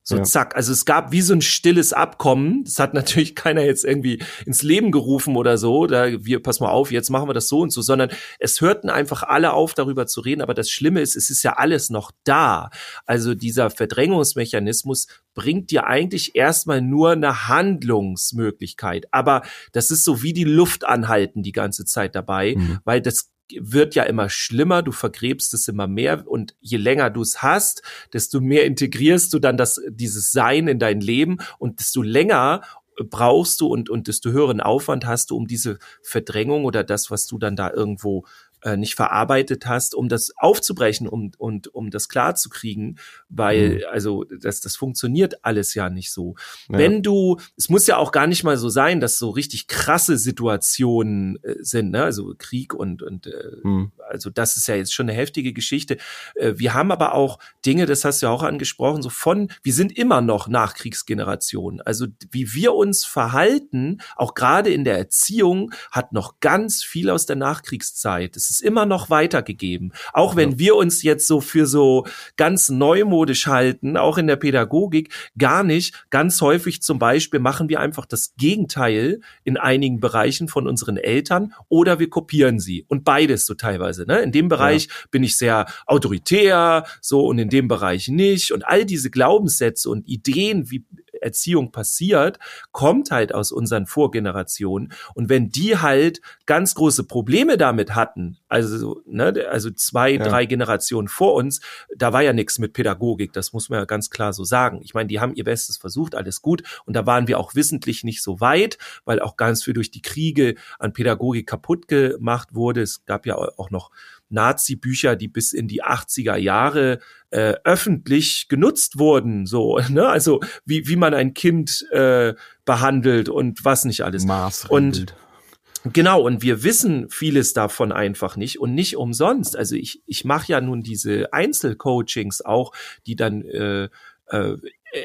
So ja. zack. Also es gab wie so ein stilles Abkommen. Das hat natürlich keiner jetzt irgendwie ins Leben gerufen oder so. Da wir, pass mal auf, jetzt machen wir das so und so, sondern es hörten einfach alle auf, darüber zu reden. Aber das Schlimme ist, es ist ja alles noch da. Also dieser Verdrängungsmechanismus bringt dir eigentlich erstmal nur eine Handlungsmöglichkeit. Aber das ist so wie die Luft anhalten die ganze Zeit dabei, mhm. weil das wird ja immer schlimmer, du vergräbst es immer mehr und je länger du es hast, desto mehr integrierst du dann das, dieses Sein in dein Leben und desto länger brauchst du und, und desto höheren Aufwand hast du, um diese Verdrängung oder das, was du dann da irgendwo äh, nicht verarbeitet hast, um das aufzubrechen und, und um das klar zu kriegen, weil, mhm. also das, das funktioniert alles ja nicht so. Ja. Wenn du, es muss ja auch gar nicht mal so sein, dass so richtig krasse Situationen äh, sind, ne? also Krieg und, und äh, mhm. also das ist ja jetzt schon eine heftige Geschichte. Äh, wir haben aber auch Dinge, das hast du ja auch angesprochen, so von, wir sind immer noch Nachkriegsgeneration. Also wie wir uns verhalten, auch gerade in der Erziehung, hat noch ganz viel aus der Nachkriegszeit. Es ist immer noch weitergegeben. Auch wenn wir uns jetzt so für so ganz neumodisch halten, auch in der Pädagogik, gar nicht. Ganz häufig zum Beispiel machen wir einfach das Gegenteil in einigen Bereichen von unseren Eltern oder wir kopieren sie. Und beides so teilweise. Ne? In dem Bereich ja. bin ich sehr autoritär, so und in dem Bereich nicht. Und all diese Glaubenssätze und Ideen, wie Erziehung passiert, kommt halt aus unseren Vorgenerationen. Und wenn die halt ganz große Probleme damit hatten, also, ne, also zwei, ja. drei Generationen vor uns, da war ja nichts mit Pädagogik, das muss man ja ganz klar so sagen. Ich meine, die haben ihr Bestes versucht, alles gut. Und da waren wir auch wissentlich nicht so weit, weil auch ganz viel durch die Kriege an Pädagogik kaputt gemacht wurde. Es gab ja auch noch Nazi-Bücher, die bis in die 80er Jahre äh, öffentlich genutzt wurden. So, ne? Also wie, wie man ein Kind äh, behandelt und was nicht alles. Und Genau, und wir wissen vieles davon einfach nicht und nicht umsonst. Also ich, ich mache ja nun diese Einzelcoachings auch, die dann äh, äh,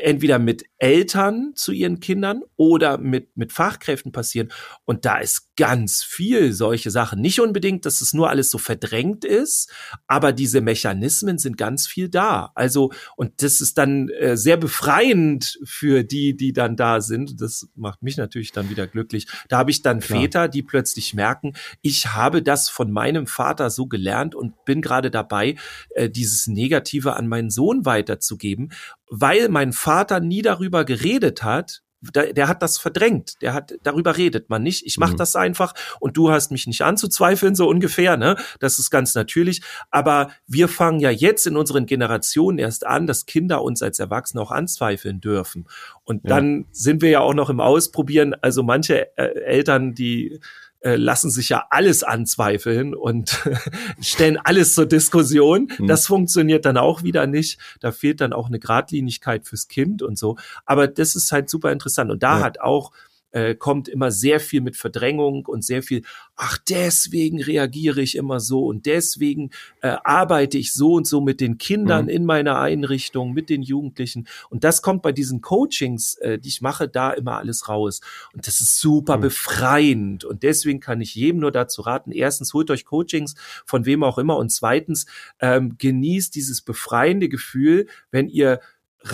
entweder mit Eltern zu ihren Kindern oder mit, mit Fachkräften passieren. Und da ist ganz viel solche Sachen. Nicht unbedingt, dass es nur alles so verdrängt ist, aber diese Mechanismen sind ganz viel da. Also, und das ist dann äh, sehr befreiend für die, die dann da sind. Das macht mich natürlich dann wieder glücklich. Da habe ich dann Klar. Väter, die plötzlich merken, ich habe das von meinem Vater so gelernt und bin gerade dabei, äh, dieses Negative an meinen Sohn weiterzugeben, weil mein Vater nie darüber geredet hat, der, der hat das verdrängt. Der hat darüber redet man nicht. Ich mache mhm. das einfach und du hast mich nicht anzuzweifeln so ungefähr. Ne, das ist ganz natürlich. Aber wir fangen ja jetzt in unseren Generationen erst an, dass Kinder uns als Erwachsene auch anzweifeln dürfen. Und ja. dann sind wir ja auch noch im Ausprobieren. Also manche äh, Eltern, die äh, lassen sich ja alles anzweifeln und stellen alles zur Diskussion. Mhm. Das funktioniert dann auch wieder nicht. Da fehlt dann auch eine Gradlinigkeit fürs Kind und so. Aber das ist halt super interessant. Und da ja. hat auch äh, kommt immer sehr viel mit Verdrängung und sehr viel, ach, deswegen reagiere ich immer so und deswegen äh, arbeite ich so und so mit den Kindern mhm. in meiner Einrichtung, mit den Jugendlichen. Und das kommt bei diesen Coachings, äh, die ich mache, da immer alles raus. Und das ist super mhm. befreiend. Und deswegen kann ich jedem nur dazu raten, erstens holt euch Coachings von wem auch immer und zweitens ähm, genießt dieses befreiende Gefühl, wenn ihr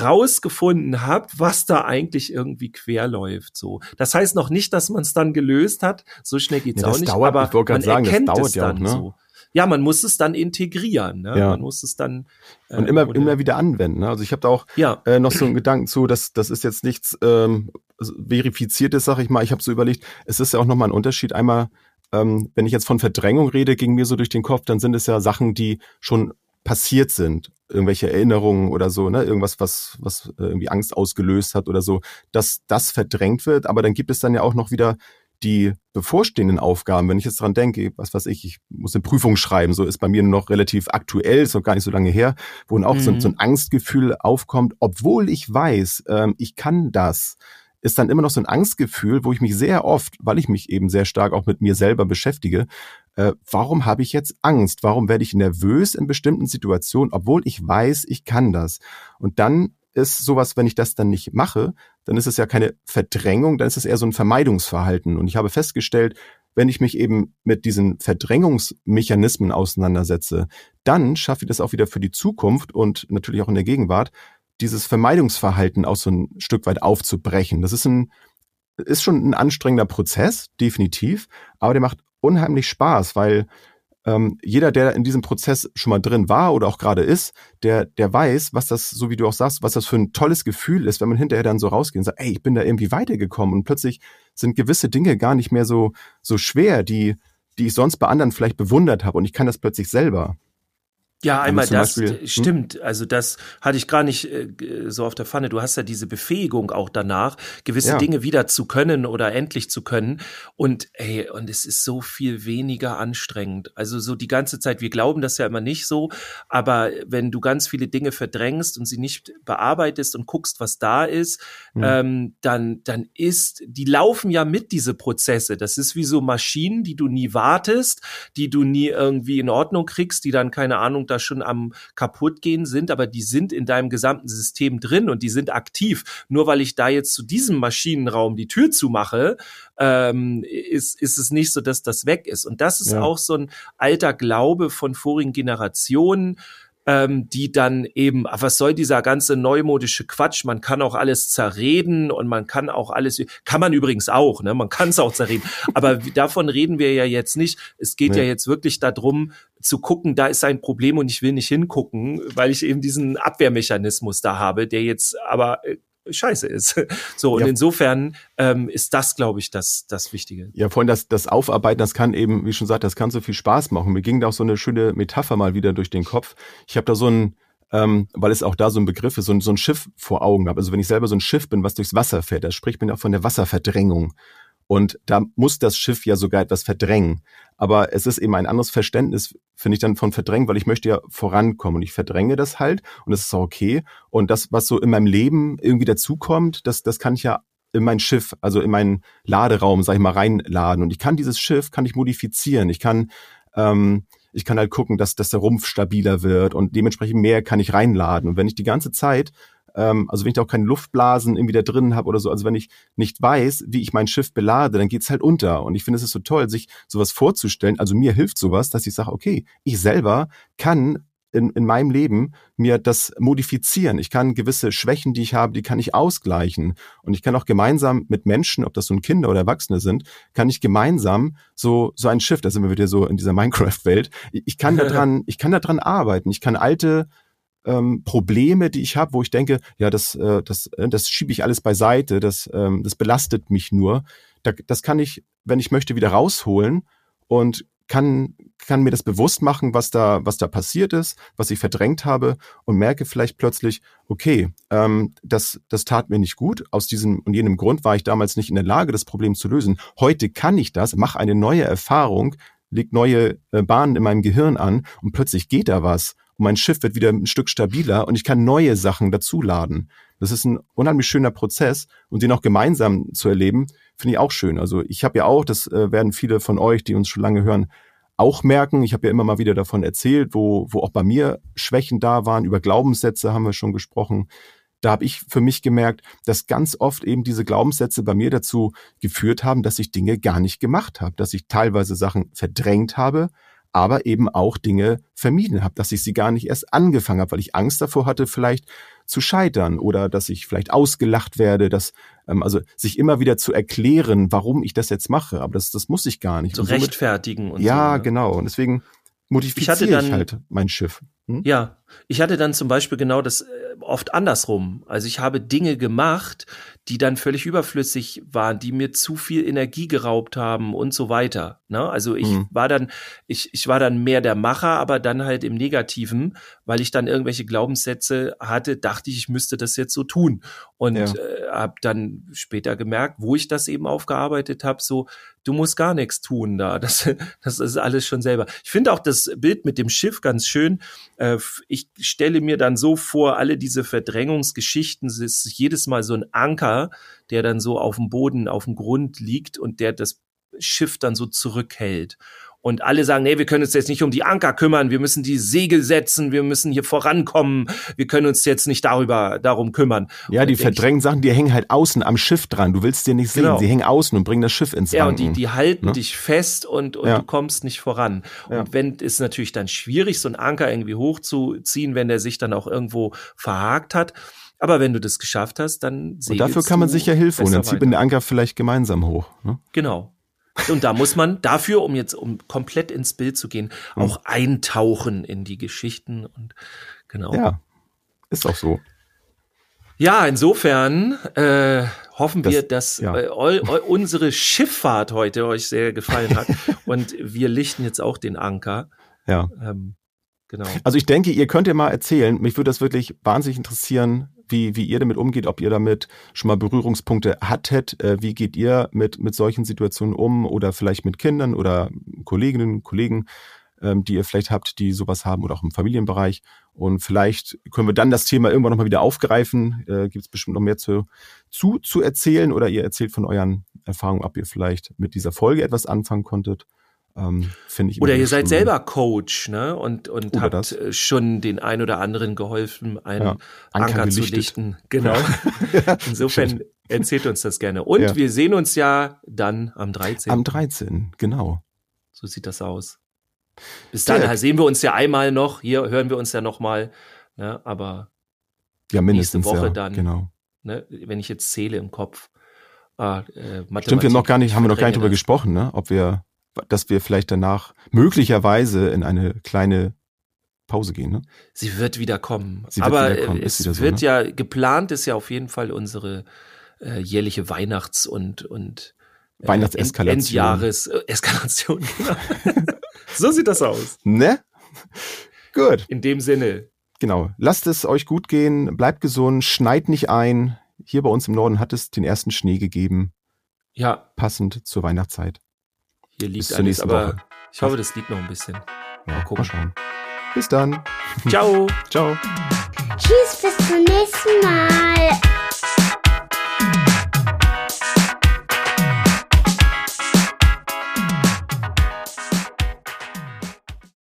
rausgefunden habt, was da eigentlich irgendwie quer läuft. So, das heißt noch nicht, dass man es dann gelöst hat. So schnell geht's ja, auch nicht. Dauert, aber man sagen, erkennt es ja dann auch, ne? so. Ja, man muss es dann integrieren. Ne? Ja. Man muss es dann äh, und immer immer wieder anwenden. Ne? Also ich habe da auch ja. äh, noch so einen Gedanken zu, dass das ist jetzt nichts ähm, verifiziertes, sag ich mal. Ich habe so überlegt, es ist ja auch noch mal ein Unterschied. Einmal ähm, wenn ich jetzt von Verdrängung rede, ging mir so durch den Kopf, dann sind es ja Sachen, die schon passiert sind, irgendwelche Erinnerungen oder so, ne, irgendwas, was, was äh, irgendwie Angst ausgelöst hat oder so, dass das verdrängt wird. Aber dann gibt es dann ja auch noch wieder die bevorstehenden Aufgaben, wenn ich jetzt dran denke, was weiß ich, ich muss eine Prüfung schreiben, so ist bei mir noch relativ aktuell, ist noch gar nicht so lange her, wo auch mhm. so, so, ein Angstgefühl aufkommt, obwohl ich weiß, ähm, ich kann das, ist dann immer noch so ein Angstgefühl, wo ich mich sehr oft, weil ich mich eben sehr stark auch mit mir selber beschäftige, äh, warum habe ich jetzt Angst? Warum werde ich nervös in bestimmten Situationen, obwohl ich weiß, ich kann das? Und dann ist sowas, wenn ich das dann nicht mache, dann ist es ja keine Verdrängung, dann ist es eher so ein Vermeidungsverhalten. Und ich habe festgestellt, wenn ich mich eben mit diesen Verdrängungsmechanismen auseinandersetze, dann schaffe ich das auch wieder für die Zukunft und natürlich auch in der Gegenwart, dieses Vermeidungsverhalten auch so ein Stück weit aufzubrechen. Das ist ein, ist schon ein anstrengender Prozess, definitiv, aber der macht unheimlich Spaß, weil ähm, jeder, der in diesem Prozess schon mal drin war oder auch gerade ist, der, der weiß, was das, so wie du auch sagst, was das für ein tolles Gefühl ist, wenn man hinterher dann so rausgeht und sagt, ey, ich bin da irgendwie weitergekommen und plötzlich sind gewisse Dinge gar nicht mehr so, so schwer, die, die ich sonst bei anderen vielleicht bewundert habe und ich kann das plötzlich selber. Ja, einmal das Beispiel, hm? stimmt. Also das hatte ich gar nicht äh, so auf der Pfanne. Du hast ja diese Befähigung auch danach, gewisse ja. Dinge wieder zu können oder endlich zu können. Und ey, und es ist so viel weniger anstrengend. Also so die ganze Zeit. Wir glauben das ja immer nicht so, aber wenn du ganz viele Dinge verdrängst und sie nicht bearbeitest und guckst, was da ist, mhm. ähm, dann dann ist, die laufen ja mit diese Prozesse. Das ist wie so Maschinen, die du nie wartest, die du nie irgendwie in Ordnung kriegst, die dann keine Ahnung da schon am kaputtgehen sind, aber die sind in deinem gesamten System drin und die sind aktiv. Nur weil ich da jetzt zu diesem Maschinenraum die Tür zumache, ähm, ist, ist es nicht so, dass das weg ist. Und das ist ja. auch so ein alter Glaube von vorigen Generationen ähm, die dann eben, was soll dieser ganze neumodische Quatsch? Man kann auch alles zerreden und man kann auch alles, kann man übrigens auch, ne? Man kann es auch zerreden. Aber davon reden wir ja jetzt nicht. Es geht nee. ja jetzt wirklich darum, zu gucken, da ist ein Problem und ich will nicht hingucken, weil ich eben diesen Abwehrmechanismus da habe, der jetzt aber äh, scheiße ist. So, und ja. insofern ähm, ist das, glaube ich, das, das Wichtige. Ja, vorhin das, das Aufarbeiten, das kann eben, wie schon gesagt, das kann so viel Spaß machen. Mir ging da auch so eine schöne Metapher mal wieder durch den Kopf. Ich habe da so ein, ähm, weil es auch da so ein Begriff ist, so ein, so ein Schiff vor Augen habe. Also wenn ich selber so ein Schiff bin, was durchs Wasser fährt, da spricht man auch von der Wasserverdrängung. Und da muss das Schiff ja sogar etwas verdrängen. Aber es ist eben ein anderes Verständnis, finde ich dann von verdrängen, weil ich möchte ja vorankommen und ich verdränge das halt und das ist auch okay. Und das, was so in meinem Leben irgendwie dazukommt, das, das kann ich ja in mein Schiff, also in meinen Laderaum, sag ich mal, reinladen. Und ich kann dieses Schiff, kann ich modifizieren. Ich kann, ähm, ich kann halt gucken, dass, dass der Rumpf stabiler wird und dementsprechend mehr kann ich reinladen. Und wenn ich die ganze Zeit ähm, also wenn ich da auch keine Luftblasen irgendwie da drin habe oder so, also wenn ich nicht weiß, wie ich mein Schiff belade, dann geht's halt unter. Und ich finde, es ist so toll, sich sowas vorzustellen. Also mir hilft sowas, dass ich sage, okay, ich selber kann in, in meinem Leben mir das modifizieren. Ich kann gewisse Schwächen, die ich habe, die kann ich ausgleichen. Und ich kann auch gemeinsam mit Menschen, ob das nun Kinder oder Erwachsene sind, kann ich gemeinsam so, so ein Schiff, da sind wir wieder so in dieser Minecraft-Welt, ich kann da dran, ich kann da dran arbeiten. Ich kann alte ähm, Probleme, die ich habe, wo ich denke, ja, das, äh, das, äh, das schiebe ich alles beiseite, das, ähm, das belastet mich nur. Da, das kann ich, wenn ich möchte, wieder rausholen und kann, kann mir das bewusst machen, was da, was da passiert ist, was ich verdrängt habe und merke vielleicht plötzlich, okay, ähm, das, das tat mir nicht gut. Aus diesem und jenem Grund war ich damals nicht in der Lage, das Problem zu lösen. Heute kann ich das, mache eine neue Erfahrung, leg neue äh, Bahnen in meinem Gehirn an und plötzlich geht da was und mein Schiff wird wieder ein Stück stabiler und ich kann neue Sachen dazuladen. Das ist ein unheimlich schöner Prozess und den auch gemeinsam zu erleben, finde ich auch schön. Also ich habe ja auch, das äh, werden viele von euch, die uns schon lange hören, auch merken. Ich habe ja immer mal wieder davon erzählt, wo, wo auch bei mir Schwächen da waren. Über Glaubenssätze haben wir schon gesprochen. Da habe ich für mich gemerkt, dass ganz oft eben diese Glaubenssätze bei mir dazu geführt haben, dass ich Dinge gar nicht gemacht habe, dass ich teilweise Sachen verdrängt habe, aber eben auch Dinge vermieden habe, dass ich sie gar nicht erst angefangen habe, weil ich Angst davor hatte, vielleicht zu scheitern oder dass ich vielleicht ausgelacht werde, dass ähm, also sich immer wieder zu erklären, warum ich das jetzt mache, aber das das muss ich gar nicht. Zu so rechtfertigen und ja, so, ne? genau. Und deswegen modifiziere ich, ich halt mein Schiff. Hm? Ja, ich hatte dann zum Beispiel genau das, äh, oft andersrum. Also ich habe Dinge gemacht, die dann völlig überflüssig waren, die mir zu viel Energie geraubt haben und so weiter. Ne? Also ich mhm. war dann, ich, ich war dann mehr der Macher, aber dann halt im Negativen, weil ich dann irgendwelche Glaubenssätze hatte, dachte ich, ich müsste das jetzt so tun. Und ja. äh, habe dann später gemerkt, wo ich das eben aufgearbeitet habe, so, du musst gar nichts tun da. Das, das ist alles schon selber. Ich finde auch das Bild mit dem Schiff ganz schön. Äh, ich stelle mir dann so vor, alle diese Verdrängungsgeschichten, es ist jedes Mal so ein Anker, der dann so auf dem Boden, auf dem Grund liegt und der das Schiff dann so zurückhält und alle sagen, nee, wir können uns jetzt nicht um die Anker kümmern, wir müssen die Segel setzen, wir müssen hier vorankommen, wir können uns jetzt nicht darüber darum kümmern. Ja, die verdrängen Sachen, die hängen halt außen am Schiff dran. Du willst dir nicht sehen, genau. sie hängen außen und bringen das Schiff ins Wanken. Ja, und die, die halten ne? dich fest und, und ja. du kommst nicht voran. Ja. Und wenn ist natürlich dann schwierig, so einen Anker irgendwie hochzuziehen, wenn der sich dann auch irgendwo verhakt hat. Aber wenn du das geschafft hast, dann Und dafür kann man sich ja Hilfe holen. Dann zieht man den Anker vielleicht gemeinsam hoch. Ne? Genau. Und da muss man dafür, um jetzt um komplett ins Bild zu gehen, hm. auch eintauchen in die Geschichten und genau. Ja, ist auch so. Ja, insofern äh, hoffen das, wir, dass ja. äh, eu, eu, unsere Schifffahrt heute euch sehr gefallen hat und wir lichten jetzt auch den Anker. Ja. Ähm, genau. Also ich denke, ihr könnt ja mal erzählen. Mich würde das wirklich wahnsinnig interessieren, wie, wie ihr damit umgeht, ob ihr damit schon mal Berührungspunkte hattet. Äh, wie geht ihr mit, mit solchen Situationen um oder vielleicht mit Kindern oder Kolleginnen, Kollegen, ähm, die ihr vielleicht habt, die sowas haben oder auch im Familienbereich. Und vielleicht können wir dann das Thema irgendwann nochmal wieder aufgreifen. Äh, Gibt es bestimmt noch mehr zu, zu, zu erzählen oder ihr erzählt von euren Erfahrungen, ob ihr vielleicht mit dieser Folge etwas anfangen konntet. Ähm, finde ich oder ihr seid selber Coach, ne? Und, und habt das. Äh, schon den ein oder anderen geholfen, einen ja, Anker, Anker zu lichten. Genau. Ja. Insofern erzählt uns das gerne. Und ja. wir sehen uns ja dann am 13. Am 13, genau. So sieht das aus. Bis dann sehen wir uns ja einmal noch. Hier hören wir uns ja noch mal. Ne? Aber ja, mindestens, nächste Woche ja, dann. Genau. Ne? Wenn ich jetzt zähle im Kopf. Ah, äh, Stimmt, wir noch gar nicht, haben wir noch gar nicht drüber gesprochen, ne? Ob wir dass wir vielleicht danach möglicherweise in eine kleine Pause gehen. Ne? Sie wird wieder kommen. Sie Aber wieder kommen. es so, wird ne? ja geplant, ist ja auf jeden Fall unsere äh, jährliche Weihnachts- und und äh, Weihnachtseskalation. Endjahres äh, Eskalation. Genau. so sieht das aus. Ne? Gut. In dem Sinne. Genau. Lasst es euch gut gehen, bleibt gesund, schneit nicht ein. Hier bei uns im Norden hat es den ersten Schnee gegeben. Ja. Passend zur Weihnachtszeit. Hier liegt alles, aber Woche. ich hoffe, das liegt noch ein bisschen. Mal gucken. Mal schauen. Bis dann. Ciao. Ciao. Tschüss, bis zum nächsten Mal.